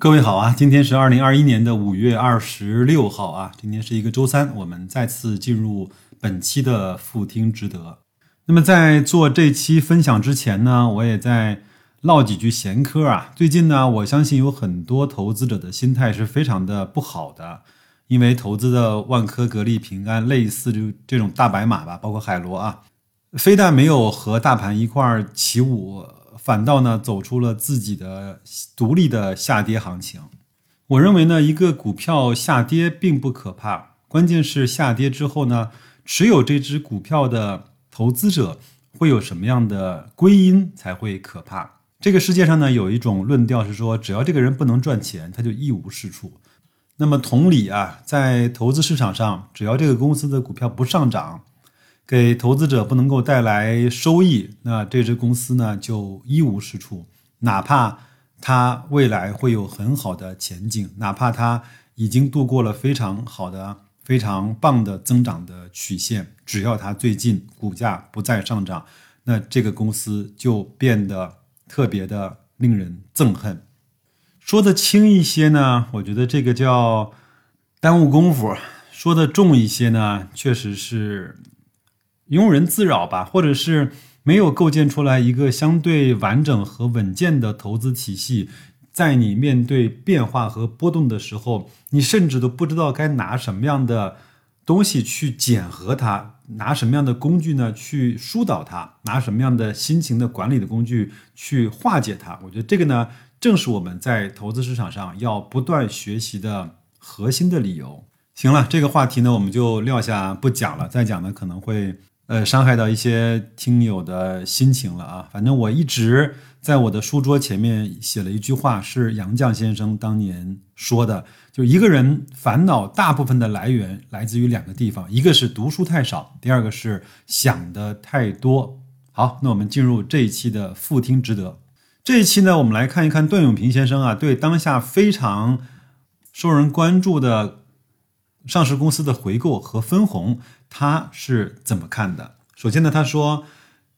各位好啊，今天是二零二一年的五月二十六号啊，今天是一个周三，我们再次进入本期的复听值得。那么在做这期分享之前呢，我也在唠几句闲嗑啊。最近呢，我相信有很多投资者的心态是非常的不好的，因为投资的万科、格力、平安类似就这种大白马吧，包括海螺啊，非但没有和大盘一块儿起舞。反倒呢，走出了自己的独立的下跌行情。我认为呢，一个股票下跌并不可怕，关键是下跌之后呢，持有这只股票的投资者会有什么样的归因才会可怕。这个世界上呢，有一种论调是说，只要这个人不能赚钱，他就一无是处。那么同理啊，在投资市场上，只要这个公司的股票不上涨，给投资者不能够带来收益，那这只公司呢就一无是处。哪怕它未来会有很好的前景，哪怕它已经度过了非常好的、非常棒的增长的曲线，只要它最近股价不再上涨，那这个公司就变得特别的令人憎恨。说的轻一些呢，我觉得这个叫耽误功夫；说的重一些呢，确实是。庸人自扰吧，或者是没有构建出来一个相对完整和稳健的投资体系，在你面对变化和波动的时候，你甚至都不知道该拿什么样的东西去检核它，拿什么样的工具呢去疏导它，拿什么样的心情的管理的工具去化解它。我觉得这个呢，正是我们在投资市场上要不断学习的核心的理由。行了，这个话题呢，我们就撂下不讲了，再讲呢可能会。呃，伤害到一些听友的心情了啊！反正我一直在我的书桌前面写了一句话，是杨绛先生当年说的，就一个人烦恼大部分的来源来自于两个地方，一个是读书太少，第二个是想的太多。好，那我们进入这一期的复听值得。这一期呢，我们来看一看段永平先生啊，对当下非常受人关注的。上市公司的回购和分红，他是怎么看的？首先呢，他说，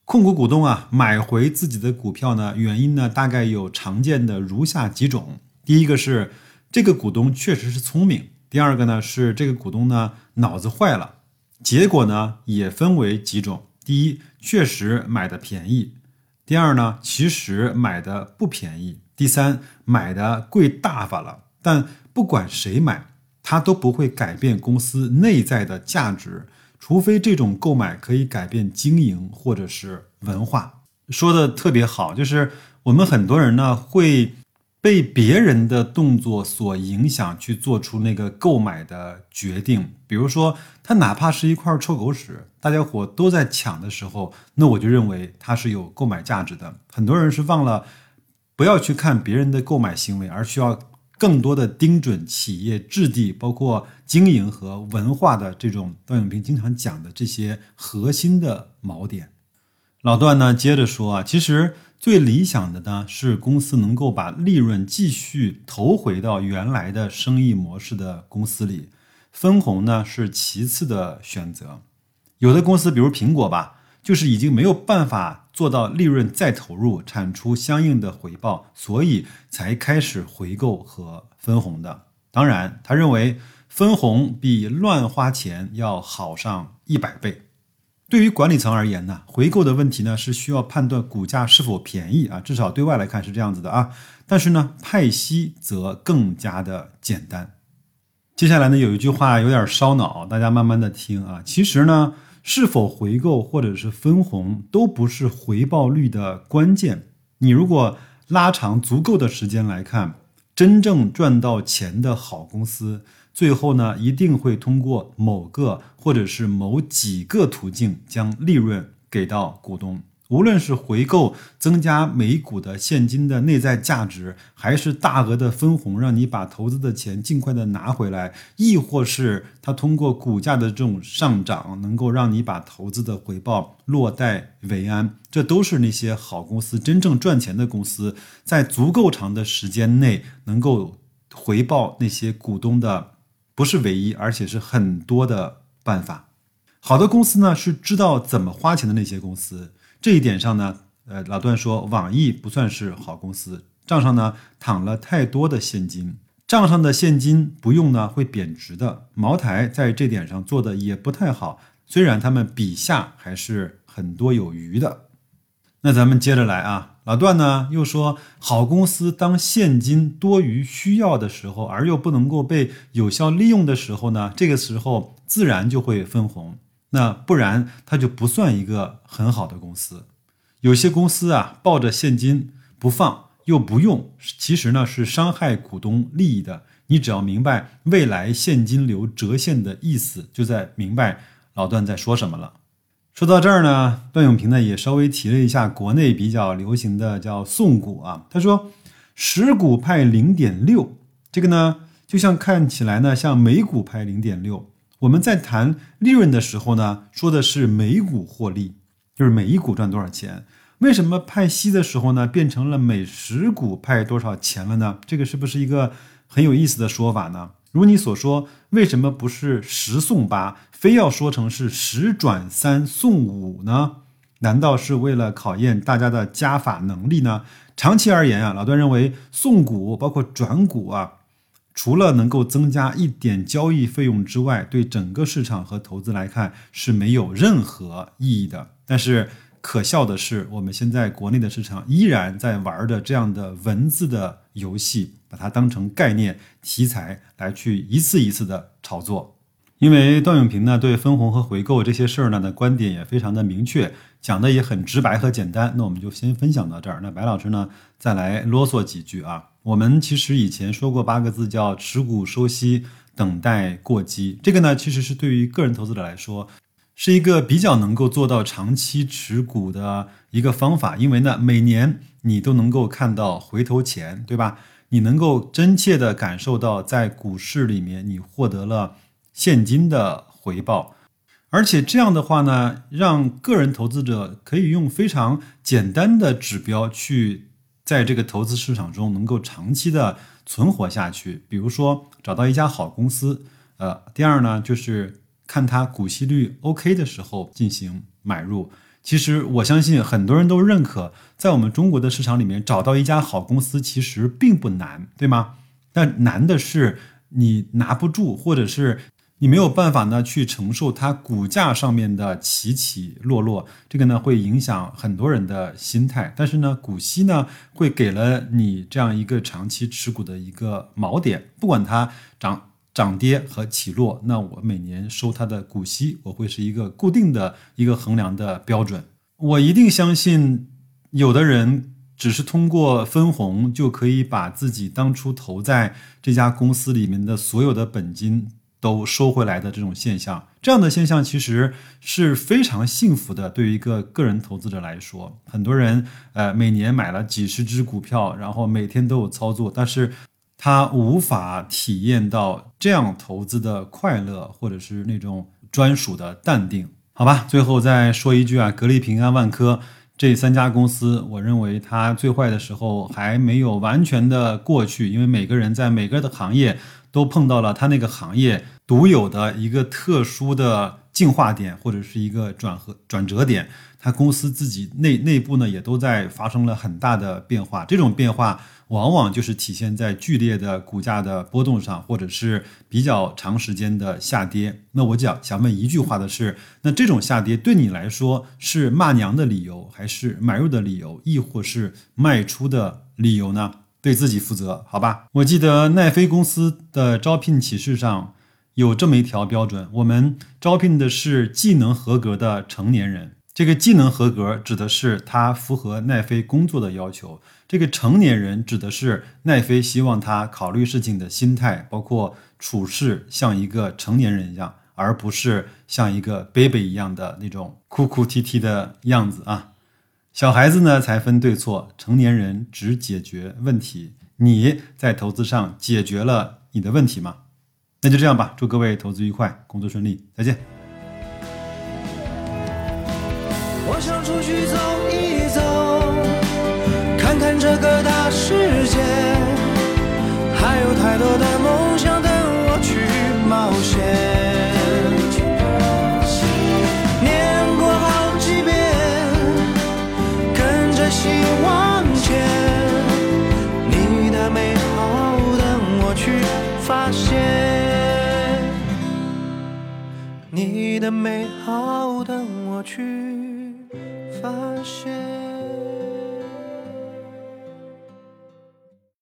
控股股东啊买回自己的股票呢，原因呢大概有常见的如下几种：第一个是这个股东确实是聪明；第二个呢是这个股东呢脑子坏了。结果呢也分为几种：第一，确实买的便宜；第二呢，其实买的不便宜；第三，买的贵大发了。但不管谁买。它都不会改变公司内在的价值，除非这种购买可以改变经营或者是文化。说的特别好，就是我们很多人呢会被别人的动作所影响，去做出那个购买的决定。比如说，它哪怕是一块臭狗屎，大家伙都在抢的时候，那我就认为它是有购买价值的。很多人是忘了不要去看别人的购买行为，而需要。更多的盯准企业质地，包括经营和文化的这种段永平经常讲的这些核心的锚点。老段呢接着说啊，其实最理想的呢是公司能够把利润继续投回到原来的生意模式的公司里，分红呢是其次的选择。有的公司，比如苹果吧。就是已经没有办法做到利润再投入，产出相应的回报，所以才开始回购和分红的。当然，他认为分红比乱花钱要好上一百倍。对于管理层而言呢，回购的问题呢是需要判断股价是否便宜啊，至少对外来看是这样子的啊。但是呢，派息则更加的简单。接下来呢，有一句话有点烧脑，大家慢慢的听啊。其实呢。是否回购或者是分红都不是回报率的关键。你如果拉长足够的时间来看，真正赚到钱的好公司，最后呢一定会通过某个或者是某几个途径将利润给到股东。无论是回购增加每股的现金的内在价值，还是大额的分红，让你把投资的钱尽快的拿回来，亦或是它通过股价的这种上涨，能够让你把投资的回报落袋为安，这都是那些好公司真正赚钱的公司在足够长的时间内能够回报那些股东的，不是唯一，而且是很多的办法。好的公司呢，是知道怎么花钱的那些公司。这一点上呢，呃，老段说网易不算是好公司，账上呢躺了太多的现金，账上的现金不用呢会贬值的。茅台在这点上做的也不太好，虽然他们笔下还是很多有余的。那咱们接着来啊，老段呢又说，好公司当现金多余需要的时候，而又不能够被有效利用的时候呢，这个时候自然就会分红。那不然它就不算一个很好的公司。有些公司啊，抱着现金不放又不用，其实呢是伤害股东利益的。你只要明白未来现金流折现的意思，就在明白老段在说什么了。说到这儿呢，段永平呢也稍微提了一下国内比较流行的叫送股啊。他说十股派零点六，这个呢就像看起来呢像每股派零点六。我们在谈利润的时候呢，说的是每股获利，就是每一股赚多少钱。为什么派息的时候呢变成了每十股派多少钱了呢？这个是不是一个很有意思的说法呢？如你所说，为什么不是十送八，非要说成是十转三送五呢？难道是为了考验大家的加法能力呢？长期而言啊，老段认为送股包括转股啊，除了能够增加一点交易费用之外，对整个市场和投资来看是没有任何意义的。但是可笑的是，我们现在国内的市场依然在玩的这样的文字的游戏。把它当成概念题材来去一次一次的炒作，因为段永平呢对分红和回购这些事儿呢的观点也非常的明确，讲的也很直白和简单。那我们就先分享到这儿。那白老师呢再来啰嗦几句啊。我们其实以前说过八个字叫持股收息，等待过激。这个呢其实是对于个人投资者来说是一个比较能够做到长期持股的一个方法，因为呢每年你都能够看到回头钱，对吧？你能够真切的感受到，在股市里面你获得了现金的回报，而且这样的话呢，让个人投资者可以用非常简单的指标去在这个投资市场中能够长期的存活下去。比如说找到一家好公司，呃，第二呢就是看它股息率 OK 的时候进行买入。其实我相信很多人都认可，在我们中国的市场里面找到一家好公司其实并不难，对吗？但难的是你拿不住，或者是你没有办法呢去承受它股价上面的起起落落，这个呢会影响很多人的心态。但是呢，股息呢会给了你这样一个长期持股的一个锚点，不管它涨。涨跌和起落，那我每年收它的股息，我会是一个固定的一个衡量的标准。我一定相信，有的人只是通过分红就可以把自己当初投在这家公司里面的所有的本金都收回来的这种现象，这样的现象其实是非常幸福的。对于一个个人投资者来说，很多人呃每年买了几十只股票，然后每天都有操作，但是。他无法体验到这样投资的快乐，或者是那种专属的淡定，好吧。最后再说一句啊，格力、平安、万科这三家公司，我认为它最坏的时候还没有完全的过去，因为每个人在每个的行业都碰到了他那个行业独有的一个特殊的进化点，或者是一个转和转折点。它公司自己内内部呢，也都在发生了很大的变化。这种变化往往就是体现在剧烈的股价的波动上，或者是比较长时间的下跌。那我讲想问一句话的是，那这种下跌对你来说是骂娘的理由，还是买入的理由，亦或是卖出的理由呢？对自己负责，好吧？我记得奈飞公司的招聘启事上有这么一条标准：我们招聘的是技能合格的成年人。这个技能合格指的是他符合奈飞工作的要求。这个成年人指的是奈飞希望他考虑事情的心态，包括处事像一个成年人一样，而不是像一个 baby 一样的那种哭哭啼啼的样子啊。小孩子呢才分对错，成年人只解决问题。你在投资上解决了你的问题吗？那就这样吧，祝各位投资愉快，工作顺利，再见。我想出去走一走，看看这个大世界，还有太多的梦的美好，等我去发现。